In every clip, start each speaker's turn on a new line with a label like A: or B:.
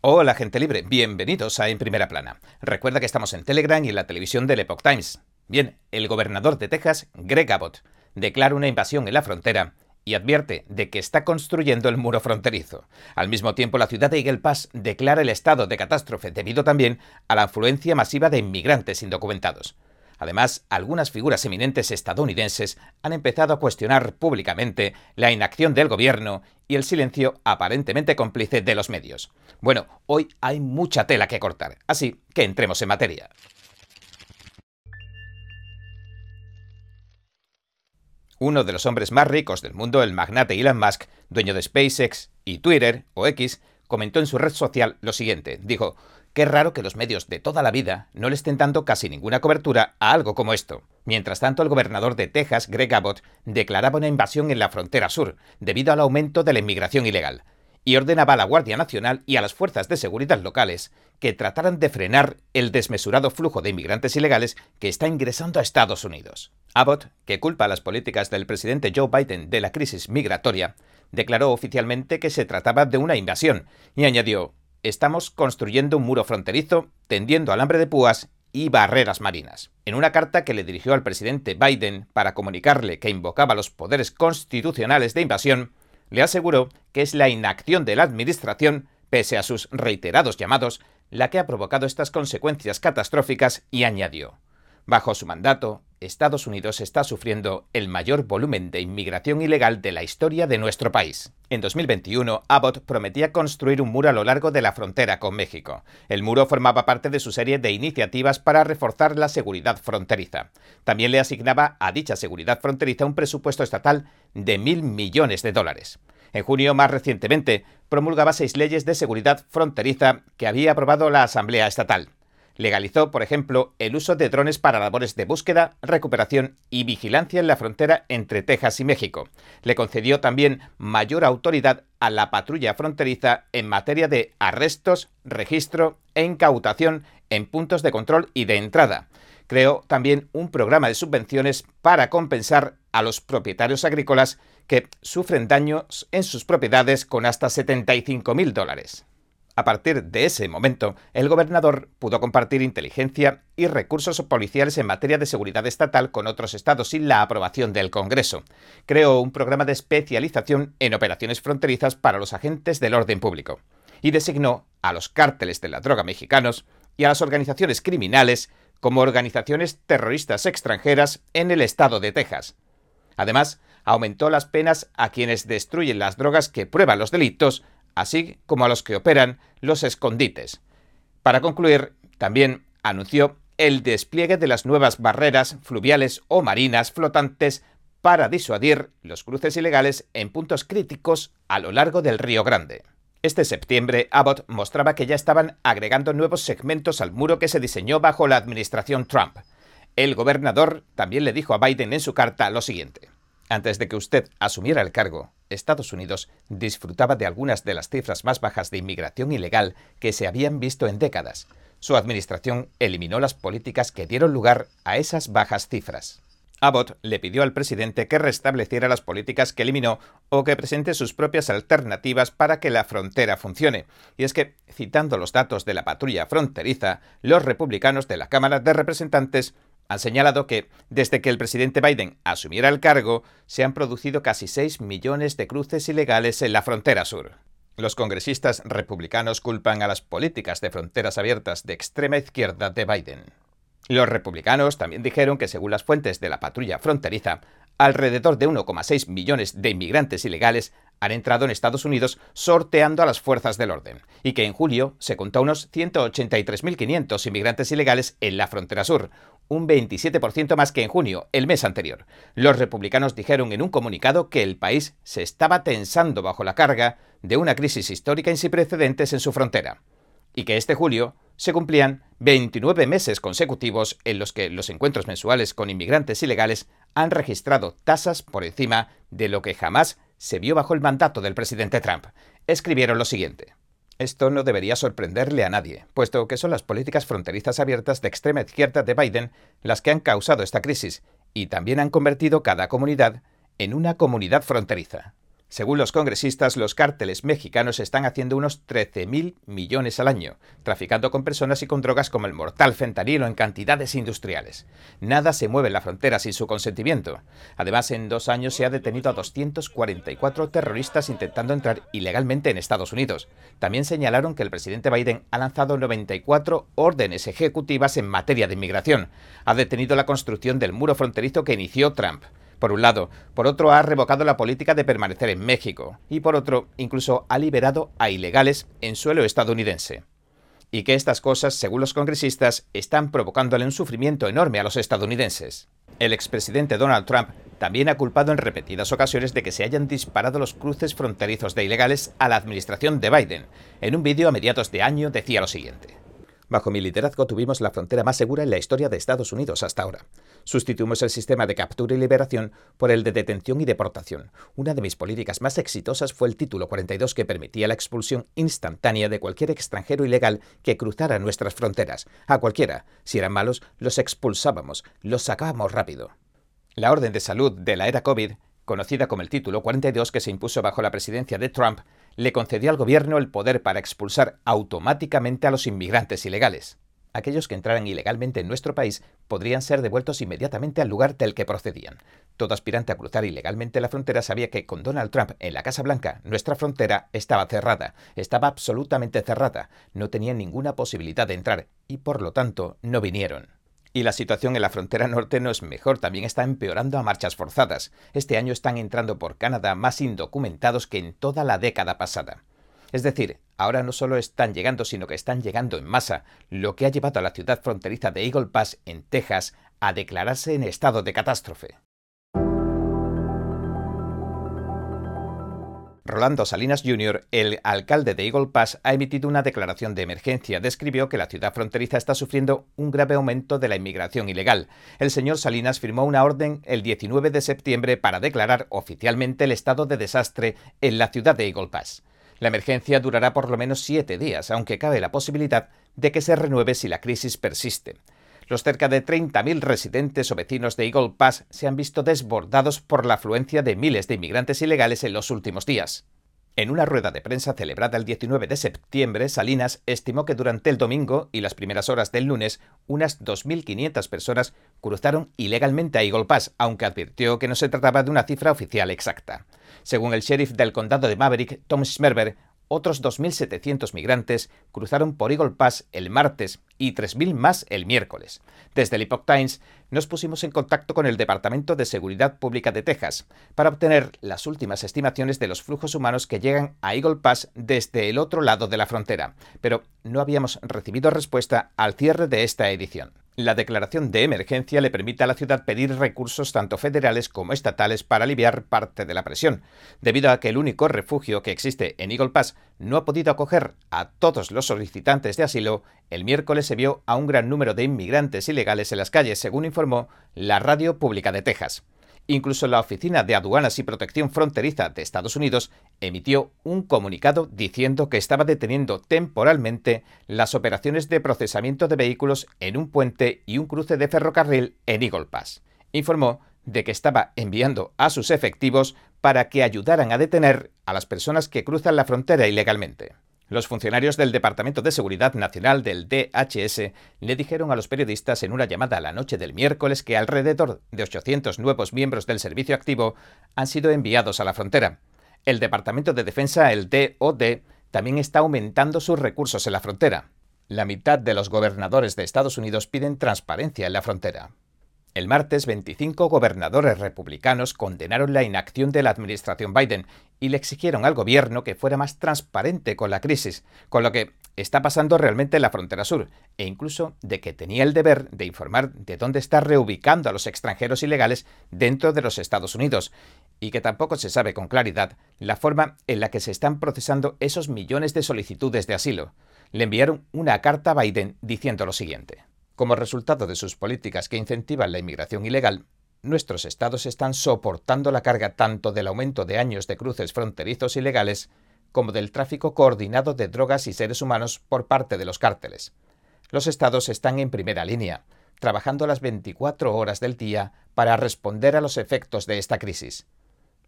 A: Hola gente libre, bienvenidos a En Primera Plana. Recuerda que estamos en Telegram y en la televisión del Epoch Times. Bien, el gobernador de Texas, Greg Abbott, declara una invasión en la frontera y advierte de que está construyendo el muro fronterizo. Al mismo tiempo, la ciudad de Eagle Pass declara el estado de catástrofe debido también a la afluencia masiva de inmigrantes indocumentados. Además, algunas figuras eminentes estadounidenses han empezado a cuestionar públicamente la inacción del gobierno y el silencio aparentemente cómplice de los medios. Bueno, hoy hay mucha tela que cortar, así que entremos en materia. Uno de los hombres más ricos del mundo, el magnate Elon Musk, dueño de SpaceX y Twitter o X, comentó en su red social lo siguiente. Dijo, Qué raro que los medios de toda la vida no le estén dando casi ninguna cobertura a algo como esto. Mientras tanto, el gobernador de Texas, Greg Abbott, declaraba una invasión en la frontera sur, debido al aumento de la inmigración ilegal, y ordenaba a la Guardia Nacional y a las fuerzas de seguridad locales que trataran de frenar el desmesurado flujo de inmigrantes ilegales que está ingresando a Estados Unidos. Abbott, que culpa a las políticas del presidente Joe Biden de la crisis migratoria, declaró oficialmente que se trataba de una invasión y añadió estamos construyendo un muro fronterizo, tendiendo alambre de púas y barreras marinas. En una carta que le dirigió al presidente Biden para comunicarle que invocaba los poderes constitucionales de invasión, le aseguró que es la inacción de la Administración, pese a sus reiterados llamados, la que ha provocado estas consecuencias catastróficas y añadió, Bajo su mandato, Estados Unidos está sufriendo el mayor volumen de inmigración ilegal de la historia de nuestro país. En 2021, Abbott prometía construir un muro a lo largo de la frontera con México. El muro formaba parte de su serie de iniciativas para reforzar la seguridad fronteriza. También le asignaba a dicha seguridad fronteriza un presupuesto estatal de mil millones de dólares. En junio, más recientemente, promulgaba seis leyes de seguridad fronteriza que había aprobado la Asamblea Estatal. Legalizó, por ejemplo, el uso de drones para labores de búsqueda, recuperación y vigilancia en la frontera entre Texas y México. Le concedió también mayor autoridad a la patrulla fronteriza en materia de arrestos, registro e incautación en puntos de control y de entrada. Creó también un programa de subvenciones para compensar a los propietarios agrícolas que sufren daños en sus propiedades con hasta 75.000 dólares. A partir de ese momento, el gobernador pudo compartir inteligencia y recursos policiales en materia de seguridad estatal con otros estados sin la aprobación del Congreso. Creó un programa de especialización en operaciones fronterizas para los agentes del orden público y designó a los cárteles de la droga mexicanos y a las organizaciones criminales como organizaciones terroristas extranjeras en el estado de Texas. Además, aumentó las penas a quienes destruyen las drogas que prueban los delitos así como a los que operan los escondites. Para concluir, también anunció el despliegue de las nuevas barreras fluviales o marinas flotantes para disuadir los cruces ilegales en puntos críticos a lo largo del Río Grande. Este septiembre, Abbott mostraba que ya estaban agregando nuevos segmentos al muro que se diseñó bajo la administración Trump. El gobernador también le dijo a Biden en su carta lo siguiente. Antes de que usted asumiera el cargo, Estados Unidos disfrutaba de algunas de las cifras más bajas de inmigración ilegal que se habían visto en décadas. Su administración eliminó las políticas que dieron lugar a esas bajas cifras. Abbott le pidió al presidente que restableciera las políticas que eliminó o que presente sus propias alternativas para que la frontera funcione. Y es que, citando los datos de la patrulla fronteriza, los republicanos de la Cámara de Representantes han señalado que, desde que el presidente Biden asumiera el cargo, se han producido casi 6 millones de cruces ilegales en la frontera sur. Los congresistas republicanos culpan a las políticas de fronteras abiertas de extrema izquierda de Biden. Los republicanos también dijeron que, según las fuentes de la patrulla fronteriza, alrededor de 1,6 millones de inmigrantes ilegales han entrado en Estados Unidos sorteando a las fuerzas del orden, y que en julio se contó unos 183.500 inmigrantes ilegales en la frontera sur, un 27% más que en junio, el mes anterior. Los republicanos dijeron en un comunicado que el país se estaba tensando bajo la carga de una crisis histórica sin precedentes en su frontera, y que este julio se cumplían 29 meses consecutivos en los que los encuentros mensuales con inmigrantes ilegales han registrado tasas por encima de lo que jamás se vio bajo el mandato del presidente Trump. Escribieron lo siguiente. Esto no debería sorprenderle a nadie, puesto que son las políticas fronterizas abiertas de extrema izquierda de Biden las que han causado esta crisis y también han convertido cada comunidad en una comunidad fronteriza. Según los congresistas, los cárteles mexicanos están haciendo unos 13.000 millones al año, traficando con personas y con drogas como el mortal fentanilo en cantidades industriales. Nada se mueve en la frontera sin su consentimiento. Además, en dos años se ha detenido a 244 terroristas intentando entrar ilegalmente en Estados Unidos. También señalaron que el presidente Biden ha lanzado 94 órdenes ejecutivas en materia de inmigración. Ha detenido la construcción del muro fronterizo que inició Trump por un lado. Por otro, ha revocado la política de permanecer en México. Y por otro, incluso ha liberado a ilegales en suelo estadounidense. Y que estas cosas, según los congresistas, están provocándole un sufrimiento enorme a los estadounidenses. El expresidente Donald Trump también ha culpado en repetidas ocasiones de que se hayan disparado los cruces fronterizos de ilegales a la administración de Biden. En un vídeo a mediados de año decía lo siguiente. Bajo mi liderazgo tuvimos la frontera más segura en la historia de Estados Unidos hasta ahora. Sustituimos el sistema de captura y liberación por el de detención y deportación. Una de mis políticas más exitosas fue el título 42 que permitía la expulsión instantánea de cualquier extranjero ilegal que cruzara nuestras fronteras. A cualquiera. Si eran malos, los expulsábamos, los sacábamos rápido. La orden de salud de la era COVID conocida como el Título 42 que se impuso bajo la presidencia de Trump, le concedió al gobierno el poder para expulsar automáticamente a los inmigrantes ilegales. Aquellos que entraran ilegalmente en nuestro país podrían ser devueltos inmediatamente al lugar del que procedían. Todo aspirante a cruzar ilegalmente la frontera sabía que con Donald Trump en la Casa Blanca nuestra frontera estaba cerrada, estaba absolutamente cerrada, no tenían ninguna posibilidad de entrar y por lo tanto no vinieron. Y la situación en la frontera norte no es mejor, también está empeorando a marchas forzadas. Este año están entrando por Canadá más indocumentados que en toda la década pasada. Es decir, ahora no solo están llegando, sino que están llegando en masa, lo que ha llevado a la ciudad fronteriza de Eagle Pass, en Texas, a declararse en estado de catástrofe. Rolando Salinas Jr., el alcalde de Eagle Pass, ha emitido una declaración de emergencia. Describió que la ciudad fronteriza está sufriendo un grave aumento de la inmigración ilegal. El señor Salinas firmó una orden el 19 de septiembre para declarar oficialmente el estado de desastre en la ciudad de Eagle Pass. La emergencia durará por lo menos siete días, aunque cabe la posibilidad de que se renueve si la crisis persiste. Los cerca de 30.000 residentes o vecinos de Eagle Pass se han visto desbordados por la afluencia de miles de inmigrantes ilegales en los últimos días. En una rueda de prensa celebrada el 19 de septiembre, Salinas estimó que durante el domingo y las primeras horas del lunes, unas 2.500 personas cruzaron ilegalmente a Eagle Pass, aunque advirtió que no se trataba de una cifra oficial exacta. Según el sheriff del condado de Maverick, Tom Schmerber, otros 2.700 migrantes cruzaron por Eagle Pass el martes y 3.000 más el miércoles. Desde el Epoch Times nos pusimos en contacto con el Departamento de Seguridad Pública de Texas para obtener las últimas estimaciones de los flujos humanos que llegan a Eagle Pass desde el otro lado de la frontera, pero no habíamos recibido respuesta al cierre de esta edición. La declaración de emergencia le permite a la ciudad pedir recursos tanto federales como estatales para aliviar parte de la presión, debido a que el único refugio que existe en Eagle Pass no ha podido acoger a todos los solicitantes de asilo. El miércoles se vio a un gran número de inmigrantes ilegales en las calles, según informó la Radio Pública de Texas. Incluso la Oficina de Aduanas y Protección Fronteriza de Estados Unidos emitió un comunicado diciendo que estaba deteniendo temporalmente las operaciones de procesamiento de vehículos en un puente y un cruce de ferrocarril en Eagle Pass. Informó de que estaba enviando a sus efectivos para que ayudaran a detener a las personas que cruzan la frontera ilegalmente. Los funcionarios del Departamento de Seguridad Nacional del DHS le dijeron a los periodistas en una llamada la noche del miércoles que alrededor de 800 nuevos miembros del servicio activo han sido enviados a la frontera. El Departamento de Defensa, el DOD, también está aumentando sus recursos en la frontera. La mitad de los gobernadores de Estados Unidos piden transparencia en la frontera. El martes, 25 gobernadores republicanos condenaron la inacción de la administración Biden y le exigieron al gobierno que fuera más transparente con la crisis, con lo que está pasando realmente en la frontera sur, e incluso de que tenía el deber de informar de dónde está reubicando a los extranjeros ilegales dentro de los Estados Unidos, y que tampoco se sabe con claridad la forma en la que se están procesando esos millones de solicitudes de asilo. Le enviaron una carta a Biden diciendo lo siguiente. Como resultado de sus políticas que incentivan la inmigración ilegal, nuestros estados están soportando la carga tanto del aumento de años de cruces fronterizos ilegales como del tráfico coordinado de drogas y seres humanos por parte de los cárteles. Los estados están en primera línea, trabajando las 24 horas del día para responder a los efectos de esta crisis.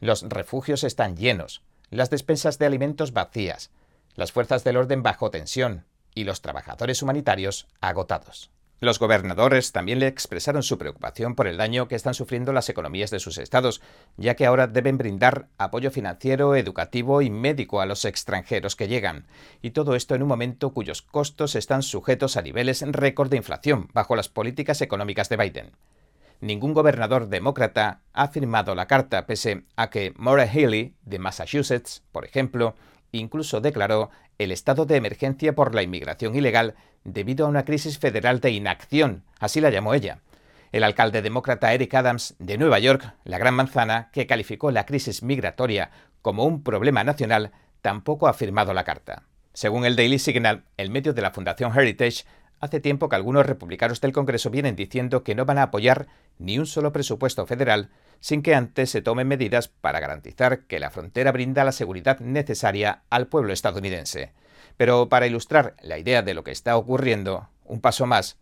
A: Los refugios están llenos, las despensas de alimentos vacías, las fuerzas del orden bajo tensión y los trabajadores humanitarios agotados. Los gobernadores también le expresaron su preocupación por el daño que están sufriendo las economías de sus estados, ya que ahora deben brindar apoyo financiero, educativo y médico a los extranjeros que llegan, y todo esto en un momento cuyos costos están sujetos a niveles récord de inflación bajo las políticas económicas de Biden. Ningún gobernador demócrata ha firmado la carta, pese a que Maura Healey, de Massachusetts, por ejemplo, incluso declaró el estado de emergencia por la inmigración ilegal debido a una crisis federal de inacción, así la llamó ella. El alcalde demócrata Eric Adams de Nueva York, la Gran Manzana, que calificó la crisis migratoria como un problema nacional, tampoco ha firmado la carta. Según el Daily Signal, el medio de la Fundación Heritage, hace tiempo que algunos republicanos del Congreso vienen diciendo que no van a apoyar ni un solo presupuesto federal sin que antes se tomen medidas para garantizar que la frontera brinda la seguridad necesaria al pueblo estadounidense. Pero para ilustrar la idea de lo que está ocurriendo, un paso más,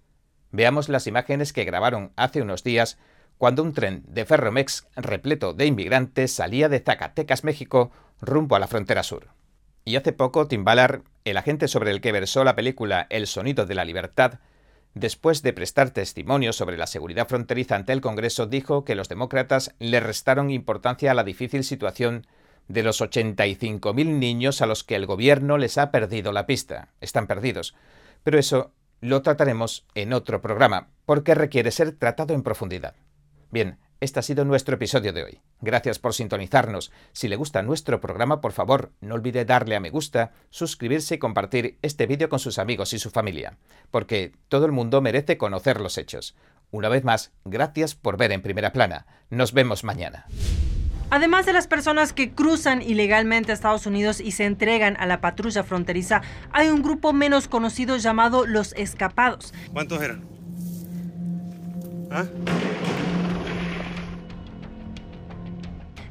A: veamos las imágenes que grabaron hace unos días cuando un tren de Ferromex repleto de inmigrantes salía de Zacatecas, México, rumbo a la frontera sur. Y hace poco Tim Ballard, el agente sobre el que versó la película El sonido de la libertad, después de prestar testimonio sobre la seguridad fronteriza ante el Congreso, dijo que los demócratas le restaron importancia a la difícil situación de los 85.000 niños a los que el gobierno les ha perdido la pista. Están perdidos. Pero eso lo trataremos en otro programa, porque requiere ser tratado en profundidad. Bien, este ha sido nuestro episodio de hoy. Gracias por sintonizarnos. Si le gusta nuestro programa, por favor, no olvide darle a me gusta, suscribirse y compartir este vídeo con sus amigos y su familia, porque todo el mundo merece conocer los hechos. Una vez más, gracias por ver en primera plana. Nos vemos mañana.
B: Además de las personas que cruzan ilegalmente a Estados Unidos y se entregan a la patrulla fronteriza, hay un grupo menos conocido llamado los escapados.
C: ¿Cuántos eran? ¿Ah?